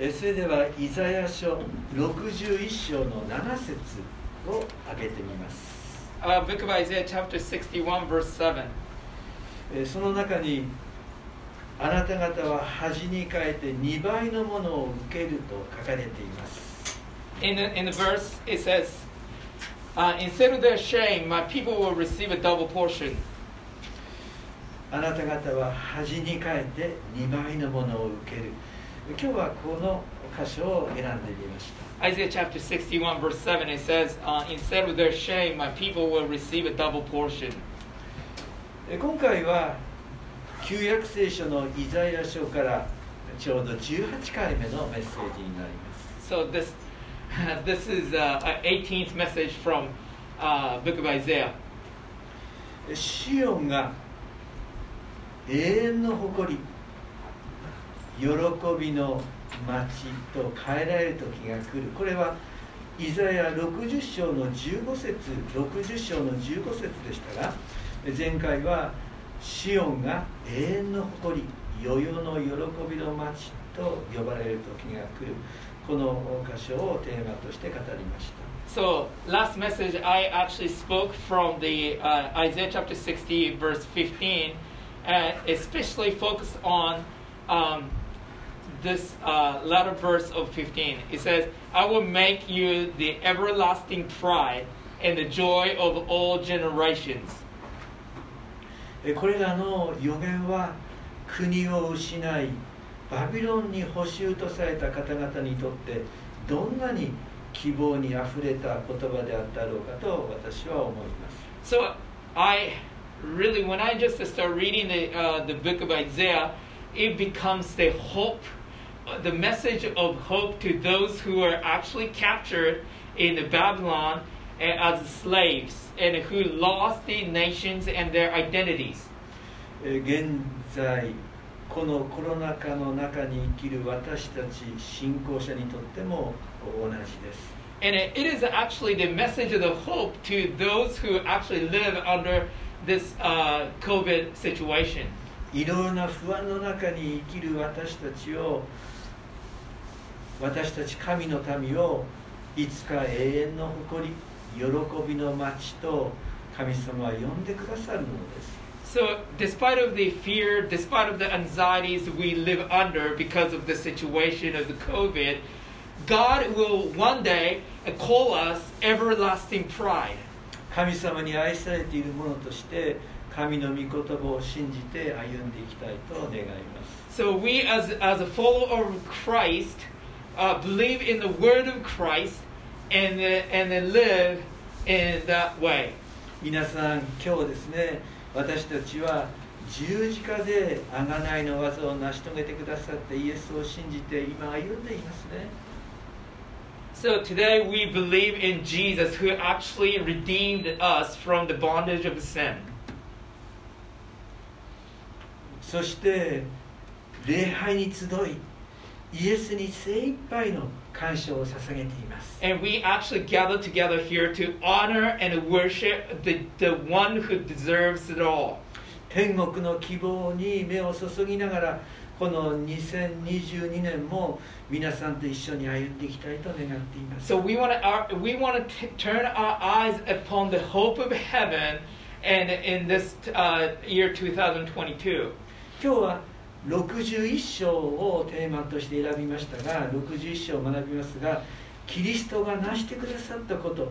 えそれではイザヤ書61章の7節を挙げてみます。Uh, Book of Isaiah, chapter 61, verse 7. えその中にあなた方は恥に変えて2倍のものを受けると書かれています。In the, in the verse, it says, uh, Instead of their shame, my people will receive a double portion. あなた方は恥に変えて2倍のものを受ける。今日はこの箇所を選んでみました。Isaiah chapter 61, verse 7, it says, uh, Instead of their shame, my people will receive a double portion. え今回は旧約聖書のイザヤ書からちょうど18回目のメッセージになります。So this, this is uh, an 18th message from uh, Book of Isaiah. シオンが永遠の誇り喜びの町と変えられる時が来るこれはイザヤ60章の15節60章の15節でしたが前回はシオンが永遠の誇り世々の喜びの町と呼ばれる時が来るこの箇所をテーマとして語りました So last message, I actually spoke from the uh, Isaiah chapter 60, verse 15, and especially focused on um, this uh, latter verse of 15. It says, "I will make you the everlasting pride and the joy of all generations." えこれらの予言は国を失いバビロンに捕囚とされた方々にとってどんなに希望にあふれた言葉であったろうかと私は思います So I really, when I just start reading the uh, the book of Isaiah, it becomes the hope, uh, the message of hope to those who are actually captured in Babylon uh, as slaves and who lost the nations and their identities. え現在このコロナ禍の中に生きる私たち信仰者にとっても同じです And it, it is actually the message of the hope to those who actually live under this uh, COVID situation. いろいろな不安の中に生きる私たちを 私たち神の民をいつか永遠の誇り喜びの町と神様は呼んでくださるのです So, despite of the fear, despite of the anxieties we live under because of the situation of the COVID, God will one day call us everlasting pride. 神様に愛されているものとして神の御言葉を信じて歩んでいきたいと願います So we, as as a follower of Christ, uh, believe in the word of Christ and uh, and then live in that way. 皆さん今日ですね私たちは十字架で贖いの技を成し遂げてくださってイエスを信じて今歩んでいますね So today we believe in Jesus who actually redeemed us from the bondage of sin. そして礼拝に集い イエスに精一杯の感謝を捧げています And we actually gather together here to honor and worship the, the one who deserves it all. 天国の希望に目を注ぎながらこの2022年も皆さんと一緒に歩んでいきたいと願っています So we want to we want to turn our eyes upon the hope of heaven, and in this uh, year 2022. 今日は 61章をテーマとして選びましたが61章を学びますがキリストが成してくださったこと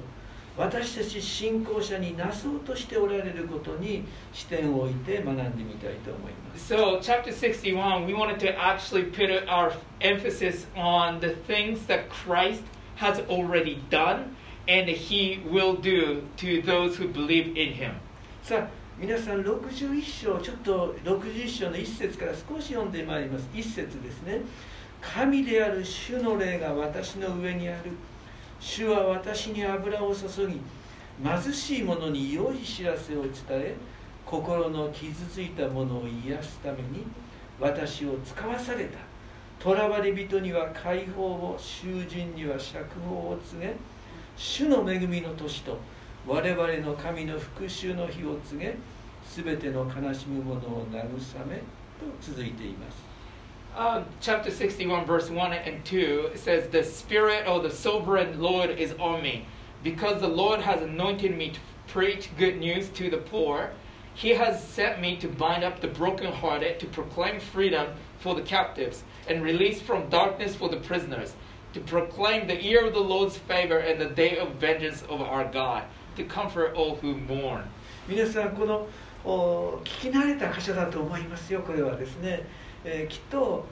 私たち信仰者になそうとしておられることに視点を置いて学んでみたいと思います So chapter 61, we wanted to actually put our emphasis on the things that Christ has already done and He will do to those who believe in Him. さあ皆さん61章ちょっと61章の1節から少し読んでまいります。1節ですね。神である主の霊が私の上にある。主は私に油を注ぎ貧しい者に良い知らせを伝え心の傷ついた者を癒すために私を使わされた。囚われ人には解放を囚人には釈放を告げ主の恵みの年と我々の神の復讐の日を告げすべての悲しむ者を慰めと続いています uh, chapter 61, verse 1 and 2, it says, The Spirit of the sovereign Lord is on me, because the Lord has anointed me to preach good news to the poor. He has sent me to bind up the brokenhearted, to proclaim freedom for the captives, and release from darkness for the prisoners, to proclaim the year of the Lord's favor and the day of vengeance of our God, to comfort all who mourn. 皆さんこのお聞き慣れた箇所だと思いますよこれはですね、えーきっと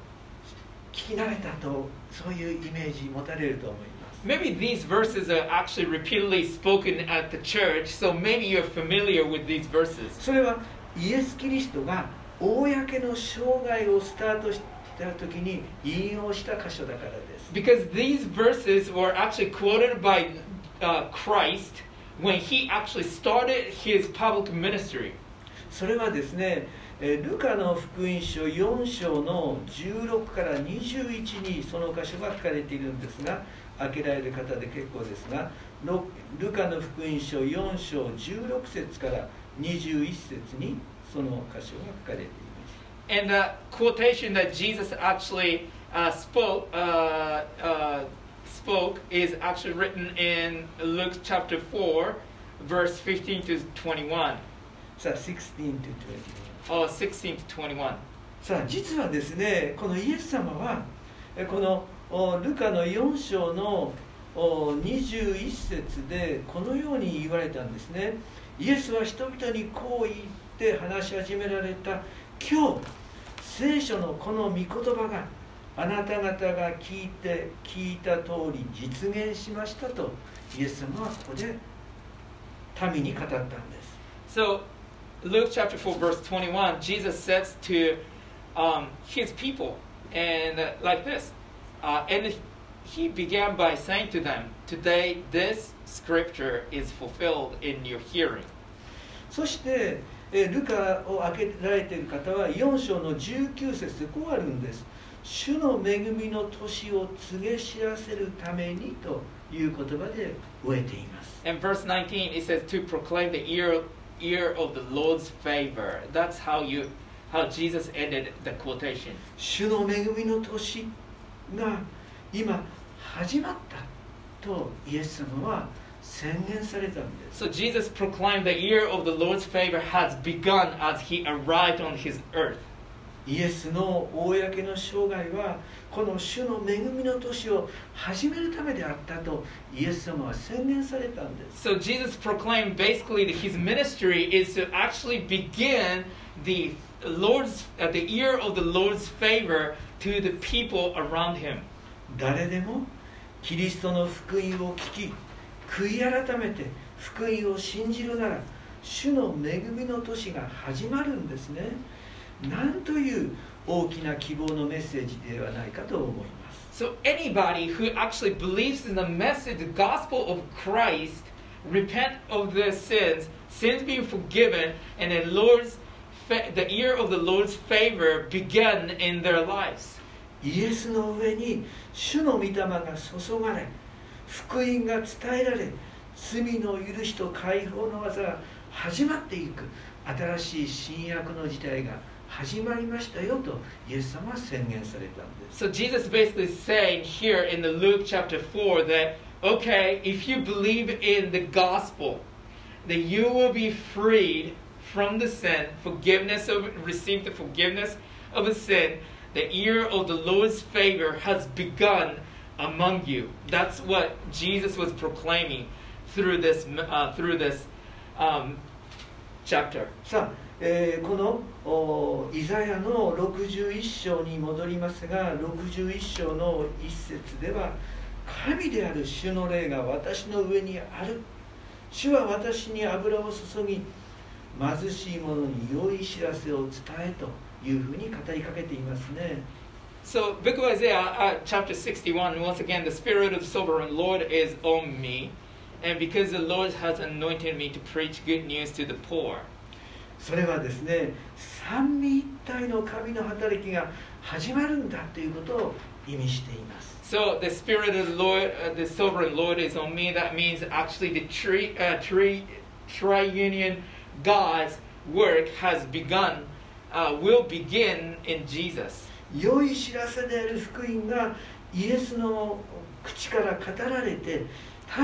聞き慣れたとそういうイメージ持たれると思います Maybe these verses are actually repeatedly spoken at the church, so maybe you're familiar with these verses. それはイエス・キリストが公の生涯をスタートした時に引用した箇所だからです Because these verses were actually quoted by uh, Christ when he actually started his public ministry. それはですねえールカの福音書4章の16から21にその箇所が書かれているんですが開けられる方で結構ですがロルカの福音書4章16節から21節にその箇所が書かれています And the quotation that Jesus actually uh, spoke uh, uh, spoke is actually written in Luke chapter 4, verse 15 to 21, さあ16 to 21 or 16 to 21. さあ実はですねこのイエス様はえこのおルカの4章のお21節でこのように言われたんですねイエスは人々にこう言って話し始められた今日聖書のこの御言葉があなた方が聞いて聞いた通り実現しましたとイエス様はここで民に語ったんです So, Luke chapter 4, verse 21, Jesus says to um, his people, and uh, like this, uh, and he began by saying to them, Today this scripture is fulfilled in your hearing. そして、えールカを開けられている方は4章の19節でこうあるんです。主の恵みの年を告げ知らせるためにという言葉で終えています。And verse 19, it says to proclaim the year, year of the Lord's favor. That's how you, how Jesus ended the quotation. 主の恵みの年が今始まったとイエス様は宣言されたんです。So Jesus proclaimed the year of the Lord's favor has begun as he arrived on his earth. イエスの公の生涯はこの主の恵みの年を始めるためであったとイエス様は宣言されたんです。So Jesus proclaimed basically that his ministry is to actually begin the Lord's uh, the year of the Lord's favor to the people around him. 誰でもキリストの福音を聞き悔い改めて福音を信じるなら主の恵みの年が始まるんですねなんという大きな希望のメッセージではないかと思います So anybody who actually believes in the message, the gospel of Christ, repent of their sins, sins being forgiven, and the Lord's the year of the Lord's favor begin in their lives. イエスの上に主の御霊が注がれ福音が伝えられ罪の許しと解放の技が始まっていく新しい新約の時代が始まりましたよとイエス様は宣言されたんです So Jesus basically saying here in the Luke chapter 4 that okay, if you believe in the gospel, that you will be freed from the sin, forgiveness of receive the forgiveness of a sin. The year of the Lord's favor has begun among you. That's what Jesus was proclaiming through this uh, through this um, chapter. さあ、 えーこのおイザヤの61章に戻りますが61章の一節では神である主の霊が私の上にある主は私に油を注ぎ貧しい者に良い知らせを伝えというふうに語りかけていますね So, book of Isaiah, uh, chapter 61, once again, the Spirit of the Sovereign Lord is on me, and because the Lord has anointed me to preach good news to the poor. それはですね三位一体の神の働きが始まるんだということを意味しています So, the Spirit of the Lord, uh, the Sovereign Lord is on me. That means actually the tri, uh, tri, triunion God's work has begun, uh, will begin in Jesus. 良い知らせである福音がイエスの口から語られて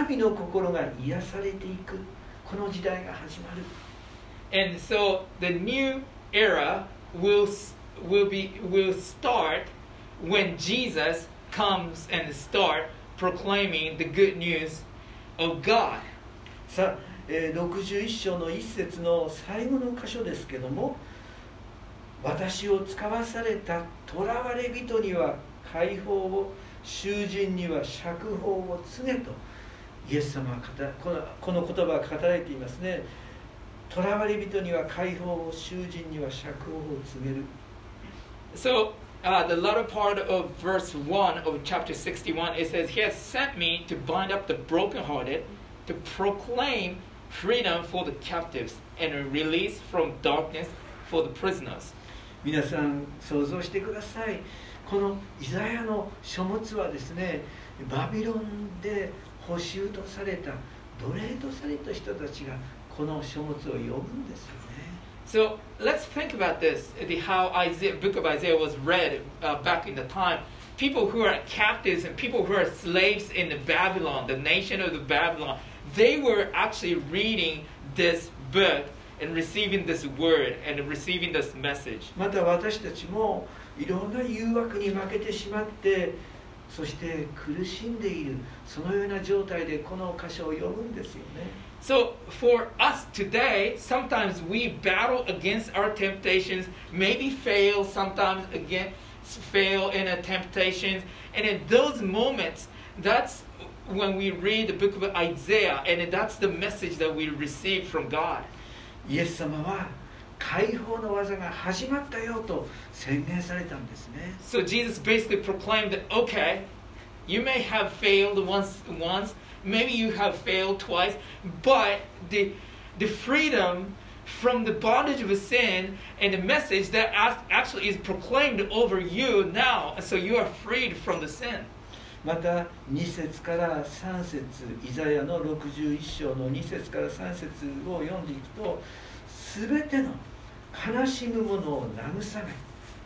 民の心が癒されていくこの時代が始まる And so the new era will will be will start when Jesus comes and start proclaiming the good news of God. さあ、えー61章の一節の最後の箇所ですけども私を使わされた囚われ人には解放を囚人には釈放を告げとイエス様はこのこの言葉が語られていますね囚われ人には解放を囚人には釈放を告げる So uh, the latter part of verse 1 of chapter 61 it says he has sent me to bind up the brokenhearted to proclaim freedom for the captives and release from darkness for the prisoners 皆さん想像してくださいこのイザヤの書物はですねバビロンで捕囚とされた奴隷とされた人たちが この書物を読むんですよね So let's think about this the, how Isaiah book of Isaiah was read uh, back in the time people who are captives and people who are slaves in the Babylon the nation of the Babylon they were actually reading this book and receiving this word and receiving this message また私たちもいろんな誘惑に負けてしまってそして苦しんでいるそのような状態でこの箇所を読むんですよね So for us today, sometimes we battle against our temptations, maybe fail, sometimes again fail in a temptations. And in those moments, that's when we read the book of Isaiah, and that's the message that we receive from God. イエス様は解放の技が始まったよと宣言されたんですね So Jesus basically proclaimed that, okay, you may have failed once, once, maybe you have failed twice, but the, the freedom from the bondage of sin and the message that ac- actually is proclaimed over you now, so you are freed from the sin. また2節から3節イザヤの61章の2節から3節を読んでいくと全ての悲しむ者を慰め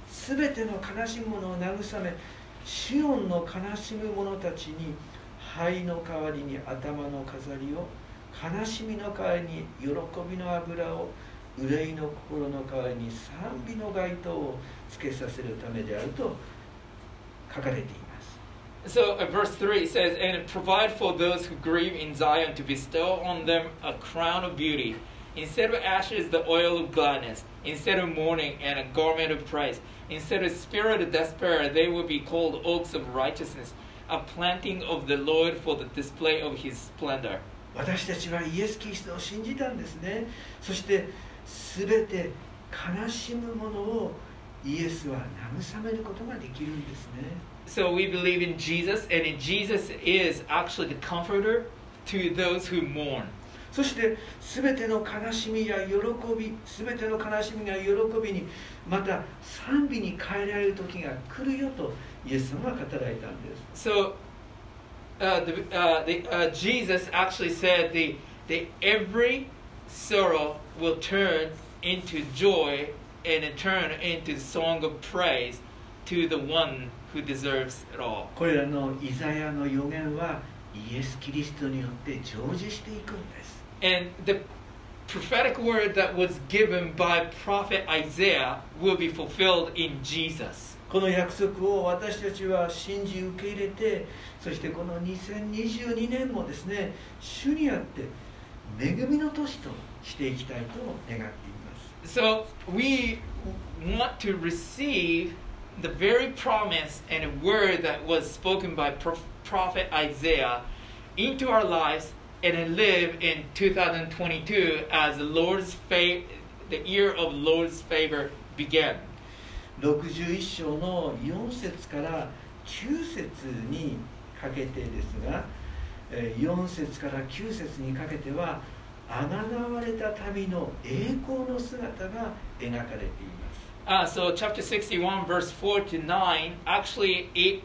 全ての悲しむ者を慰めシオンの悲しむ者たちに 灰の代わりに頭の飾りを悲しみの代わりに喜びの油を憂いの心の代わりに賛美の街灯をつけさせるためであると書かれています So uh, verse 3 says, And provide for those who grieve in Zion to bestow on them a crown of beauty. Instead of ashes, the oil of gladness. Instead of mourning, and a garment of praise. Instead of spirit of despair, they will be called oaks of righteousness, A planting of the Lord for the display of his splendor. 私たちはイエス・キリストを信じたんですねそして全て悲しむものをイエスは慰めることができるんですね So we believe in Jesus, and in Jesus is actually the comforter to those who mourn. そして全ての悲しみや喜び全ての悲しみや喜びにまた賛美に変えられる時が来るよとイエス様は語られたんです So uh, the, uh, the, uh, Jesus actually said the, the every sorrow will turn into joy and it turn into song of praise to the one who deserves it all. これらのイザヤの予言はイエス・キリストによって成就していくんです And the prophetic word that was given by prophet Isaiah will be fulfilled in Jesus. この約束を私たちは信じ受け入れてそしてこの2022年もですね主にあって恵みの年としていきたいと願っています So we want to receive the very promise and word that was spoken by Pro- prophet Isaiah into our lives and then live in 2022 as the Lord's fa- the year of Lord's favor began. 61章の4節から9節にかけてですがえー4節から9節にかけてはあがなわれた民の栄光の姿が描かれています Uh, so chapter 61 verse 4 to 9 actually it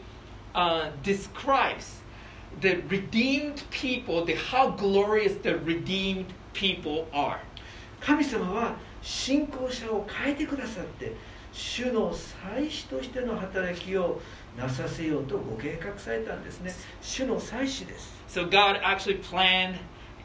uh, describes the redeemed people the how glorious the redeemed people are 神様は信仰者を変えてくださって主の祭司としての働きをなさせようとご計画されたんですね主の祭司です So God actually planned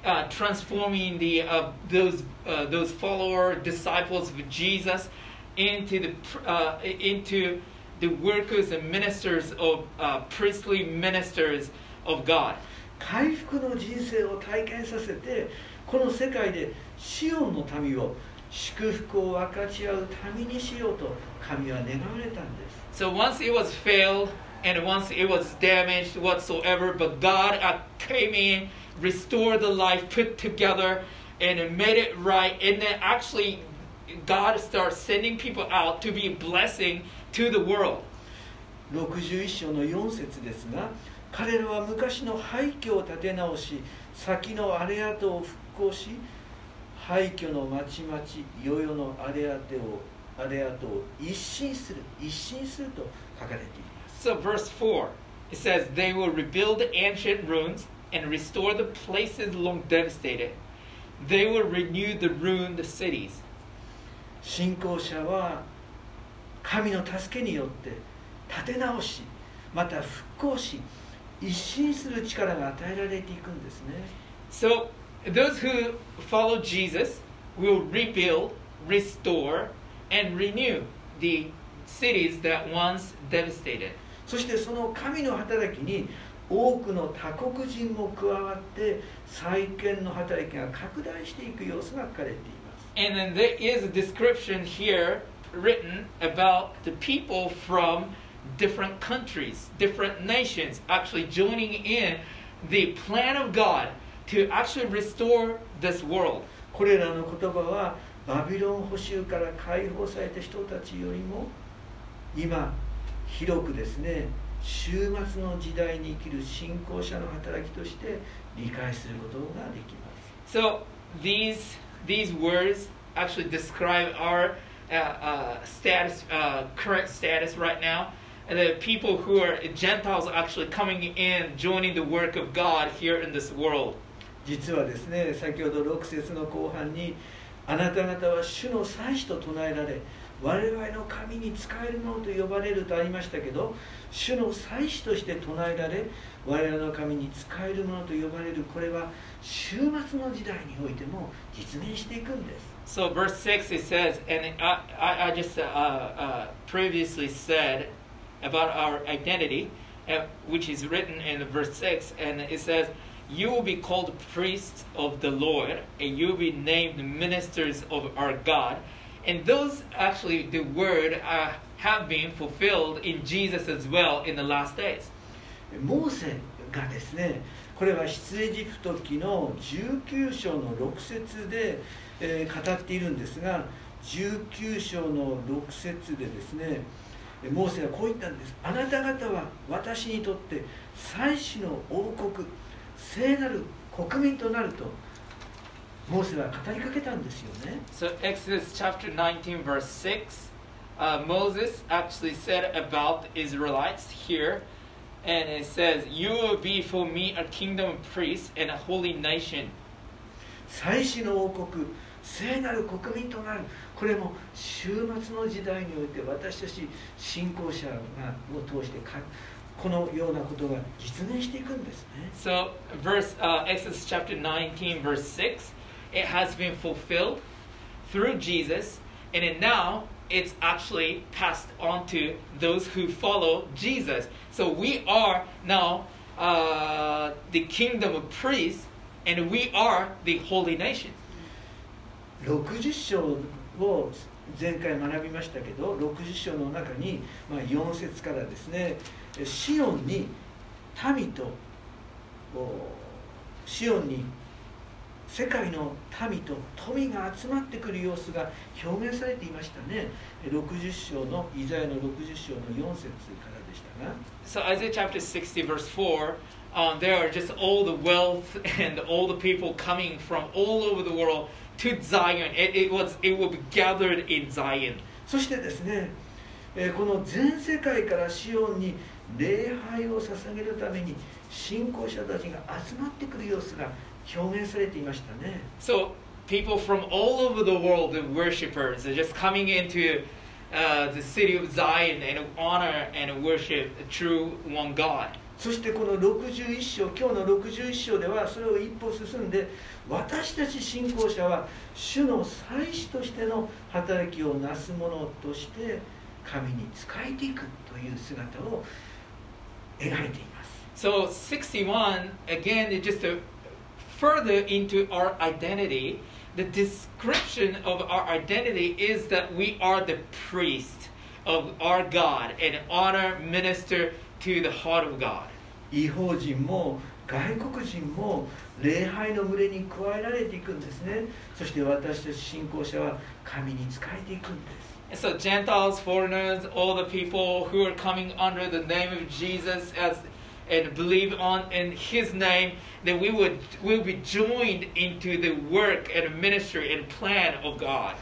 uh, transforming the uh, those uh, those follower disciples of Jesus into the uh, into the workers and ministers of uh, priestly ministers of God. 回復の人生を体験させてこの世界でシオンの民を祝福を分かち合う民にしようと神は願われたんです So once it was failed and once it was damaged whatsoever, but God uh, came in, restored the life, put together, and made it right. And then actually, God starts sending people out to be a blessing to the world. 61章の4節ですが彼らは昔の廃墟を建て直し先の荒れ跡を復興し廃墟の町々世々の荒れ跡を荒れ跡を一新する一新すると書かれています So, verse 4 it says, They will rebuild the ancient ruins and restore the places long devastated. They will renew the ruined cities. 信仰者は神の助けによって立て直しまた復興し一新する力が与えられていくんですね So, those who follow Jesus will rebuild, restore, and renew the cities that once devastated. そしてその神の働きに多くの他国人も加わって再建の働きが拡大していく様子が書かれています And then there is a description here written about the people from different countries, different nations, actually joining in the plan of God To actually restore this world. これらの言葉はバビロン捕囚から解放された人たちよりも今広くですね終末の時代に生きる信仰者の働きとして理解することができます So these these words actually describe our uh, uh, status, uh, current status right now. And the people who are Gentiles actually coming in, joining the work of God here in this world. 実はですね先ほど6節の後半にあなた方は主の祭司と唱えられ我々の神に使えるものと呼ばれるとありましたけど主の祭司として唱えられ我々の神に使えるものと呼ばれるこれは終末の時代においても実現していくんです。So, verse 6 it says, and I, just previously said about our identity, which is written in verse 6, and it says, You will be called priests of the Lord, and you will be named ministers of our God. And those actually, the word uh, have been fulfilled in Jesus as well in the last days. モーセがですねこれは出エジプト記の19章の6節で、えー語っているんですが19章の6節でですねモーセはこう言ったんですあなた方は私にとって祭司の王国聖なる国民となるとモーセは語りかけたんですよね So Exodus chapter 19 verse 6, uh, Moses actually said about the Israelites here, and it says, "You will be for me a kingdom of priests and a holy nation." 祭司の王国聖なる国民となるこれも終末の時代において私たち信仰者がを通してかこのようなことが実現していくんですね So verse uh, Exodus chapter 19 verse 6, it has been fulfilled through Jesus, and then now it's actually passed on to those who follow Jesus. So we are now uh, the kingdom of priests, and we are the holy nation. 60章を 前回学びましたけど60章の中に、まあ、4節からですねシオンに民とシオンに世界の民と富が集まってくる様子が表現されていましたね60章のイザヤの60章の4節からでしたが So Isaiah chapter 60 verse 4, um, there are just all the wealth and all the people coming from all over the world to Zion. It, it was it will be gathered in Zion. そしてですね、えーこの全世界からシオンに礼拝を捧げるために信仰者たちが集まってくる様子が表現されていましたね So people from all over the world, the worshippers, are just coming into uh, the city of Zion and honor and worship the true one God. そしてこの61章今日の61章ではそれを一歩進んで私たち信仰者は主の祭司としての働きをなす者として神に仕えていくという姿を描いています So 61 again is just a further into our identity. The description of our identity is that we are the priest of our God and honor minister to the heart of God. 違法人も外国人も礼拝の群れに加えられていくんですねそして私たち信仰者は神に仕えていくんです And so Gentiles, foreigners, all the people who are coming under the name of Jesus as and believe on in his name, that we would will be joined into the work and ministry and plan of God.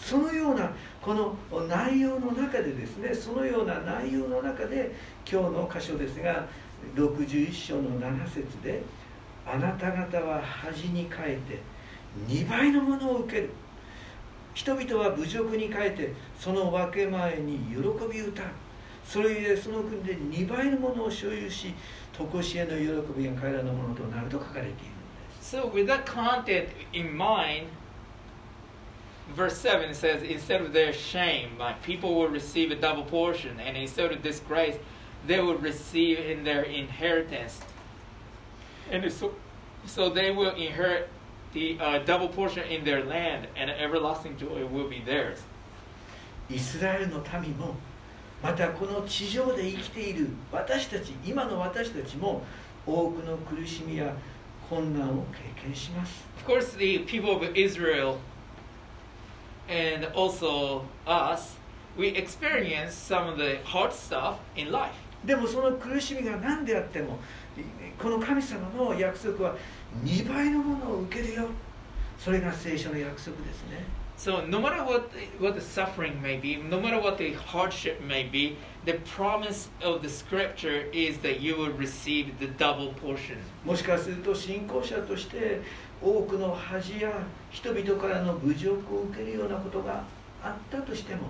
そのようなこの内容の中でですねそのような内容の中で今日の箇所ですが61章の7節で「あなた方は恥に変えて2倍のものを受ける」人々は侮辱に変えてその分け前に喜び歌う。それゆえその国で2倍のものを所有し常しえの喜びが彼らのものとなると書かれているんです。So with that content in mind, verse 7 says, instead of their shame, my people will receive a double portion, and instead of disgrace, they will receive in their inheritance. And so, so they will inherit the uh, double portion in their land, and everlasting joy will be theirs. イスラエルの民もまたこの地上で生きている私たち今の私たちも多くの苦しみや困難を経験します Of course, the people of Israel and also us, we experience some of the hard stuff in life. でもその苦しみが何であってもこの神様の約束は2倍のものを受けるよそれが聖書の約束ですね So no matter what what the suffering may be, no matter what the hardship may be, the promise of the scripture is that you will receive the double portion. もしかすると信仰者として 多くの恥や人々からの侮辱を受けるようなことがあったとしても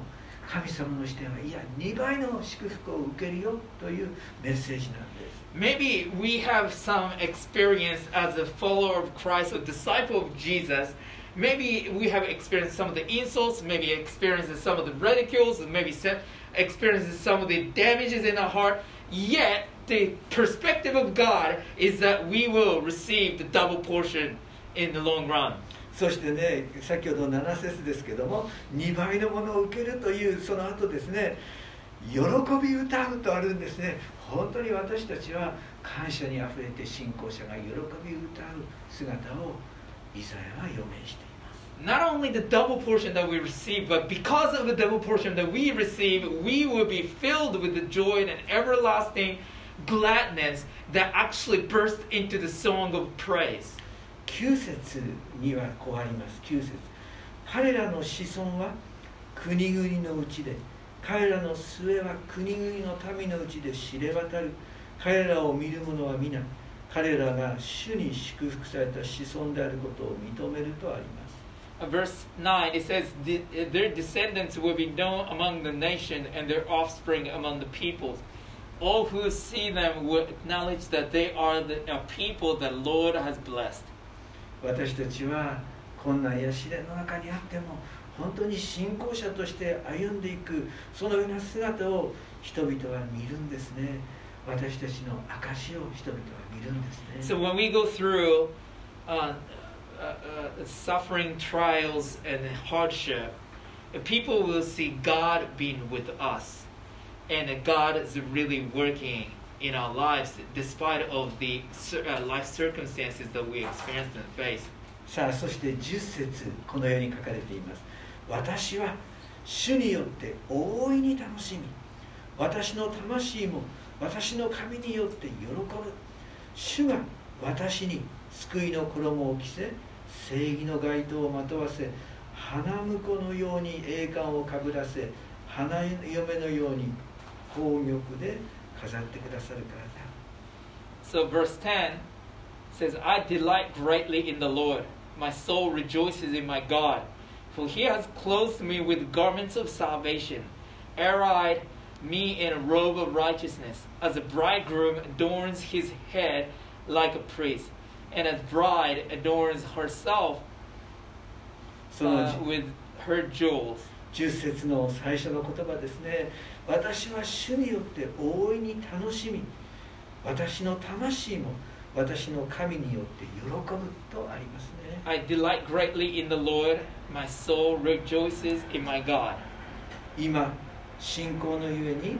神様の視点はいや2倍の祝福を受けるよというメッセージなんです Maybe we have some experience as a follower of Christ, a disciple of Jesus. Maybe we have experienced some of the insults, maybe experienced some of the ridicules, maybe se- experienced some of the damages in our heart. Yet, the perspective of God is that we will receive the double portion in the long run. そしてね先ほど7節ですけども2倍のものを受けるというその後ですね喜び歌うとあるんですね本当に私たちは感謝にあふれて信仰者が喜び歌う姿をイザヤは予言しています Not only the double portion that we receive, but because of the double portion that we receive, we will be filled with the joy and everlasting gladness that actually bursts into the song of praise. 9節にはこうあります9節彼らの子孫は国々のうちで彼らの末は国々の民のうちで知れ渡る彼らを見る者は皆彼らが主に祝福された子孫であることを認めるとあります Verse 9, it says, "The- Their descendants will be known among the nation and their offspring among the peoples. All who see them will acknowledge that they are the, a people that Lord has blessed. 私たちは困難や試練の中にあっても本当に信仰者として歩んでいくそのような姿を人々は見るんですね私たちの証を人々は見るんですね So when we go through uh, uh, suffering, trials, and hardship, people will see God being with us, and God is really working in our lives despite of the life circumstances that we experience and face. さあそして10節このように書かれています私は主によって大いに楽しみ私の魂も私の神によって喜ぶ主が私に救いの衣を着せ正義の街灯をまとわせ花婿のように栄冠をかぶらせ花嫁のように宝玉で飾ってくださるからだ So verse 10 says, I delight greatly in the Lord. My soul rejoices in my God. For he has clothed me with garments of salvation. arrayed me in a robe of righteousness, as a bridegroom adorns his head like a priest, and a bride adorns herself その uh, with her jewels. 10節の最初の言葉ですね 私は主によって大いに楽しみ私の魂も私の神によって喜ぶとありますね I delight greatly in the Lord. My soul rejoices in my God. 今信仰のゆえに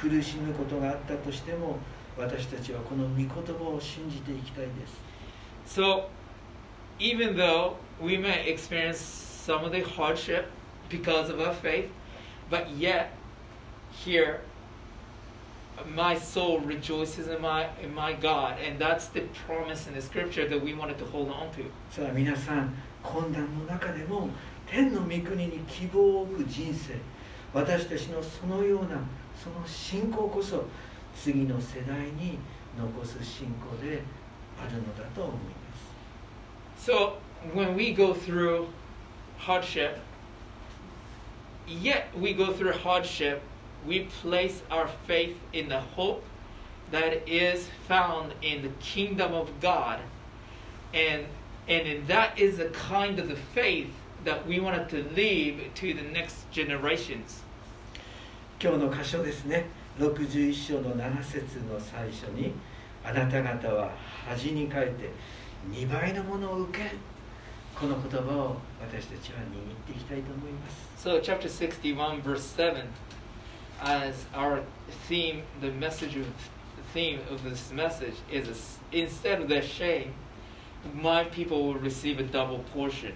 苦しむことがあったとしても私たちはこの御言葉を信じていきたいです So, even though we may experience some of the hardship because of our faith, but yet here my soul rejoices in my in my God, and that's the promise in the scripture that we wanted to hold on to. さあ皆さん困難の中でも天の御国に希望を置く人生私たちのそのようなその信仰こそ次の世代に残す信仰であるのだと思います So when we go through hardship, yet we go through hardship, we place our faith in the hope that is found in the kingdom of God. And and in that is the kind of the faith that we wanted to leave to the next generations. 今日の箇所ですね61章の7節の最初にあなた方は恥に変えて2倍のものを受けるこの言葉を私たちは握っていきたいと思います So chapter 61 verse 7 as our theme the message of the theme of this message is a s instead of their shame my people will receive a double portion.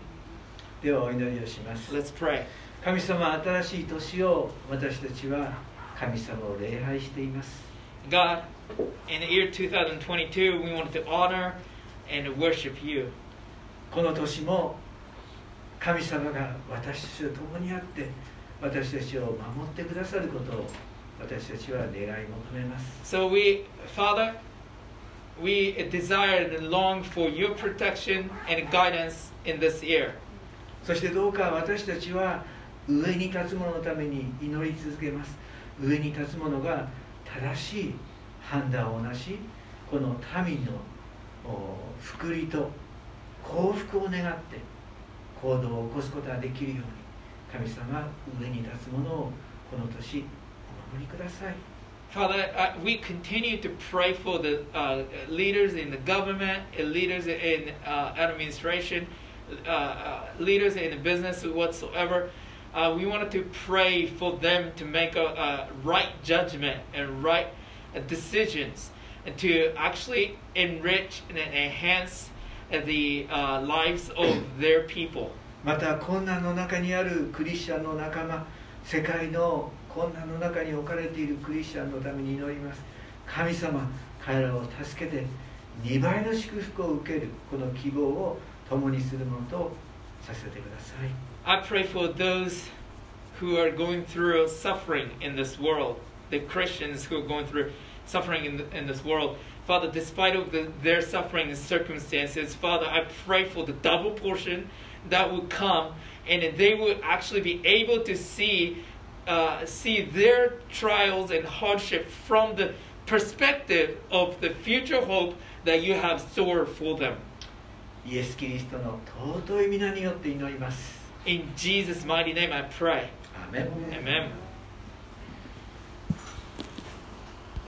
ではお祈りをします Let's pray. 神様新しい年を私たちは神様を礼拝しています God, in the year 2022 we wanted to honor and to worship you. この年も神様が私たちと共にあって 私たちを守ってくださることを私たちは願い求めます。So we Father, we desire and long for your protection and guidance in this year. そしてどうか私たちは上に立つ者のために祈り続けます。上に立つ者が正しい判断をなしこの民のお福利と幸福を願って行動を起こすことができるように 神様上に立つ者をこの年お守りください Father, uh, we continue to pray for the uh, leaders in the government, uh, leaders in uh, administration, uh, uh, leaders in the business, whatsoever. Uh, we wanted to pray for them to make a, a right judgment and right uh, decisions and to actually enrich and enhance uh, the uh, lives of their people. また困難の中にあるクリスチャンの仲間世界の困難の中に置かれているクリスチャンのために祈ります神様彼らを助けて2倍の祝福を受けるこの希望を共にするものとさせてください I pray for those who are going through suffering in this world, the Christians who are going through suffering in, the, in this world. Father, despite of the, their suffering and circumstances, Father, I pray for the double portion that will come, and that they will actually be able to see uh, see their trials and hardship from the perspective of the future hope that you have stored for them. イエス・キリストの尊い皆によって祈ります In Jesus' mighty name, I pray. アーメン Amen.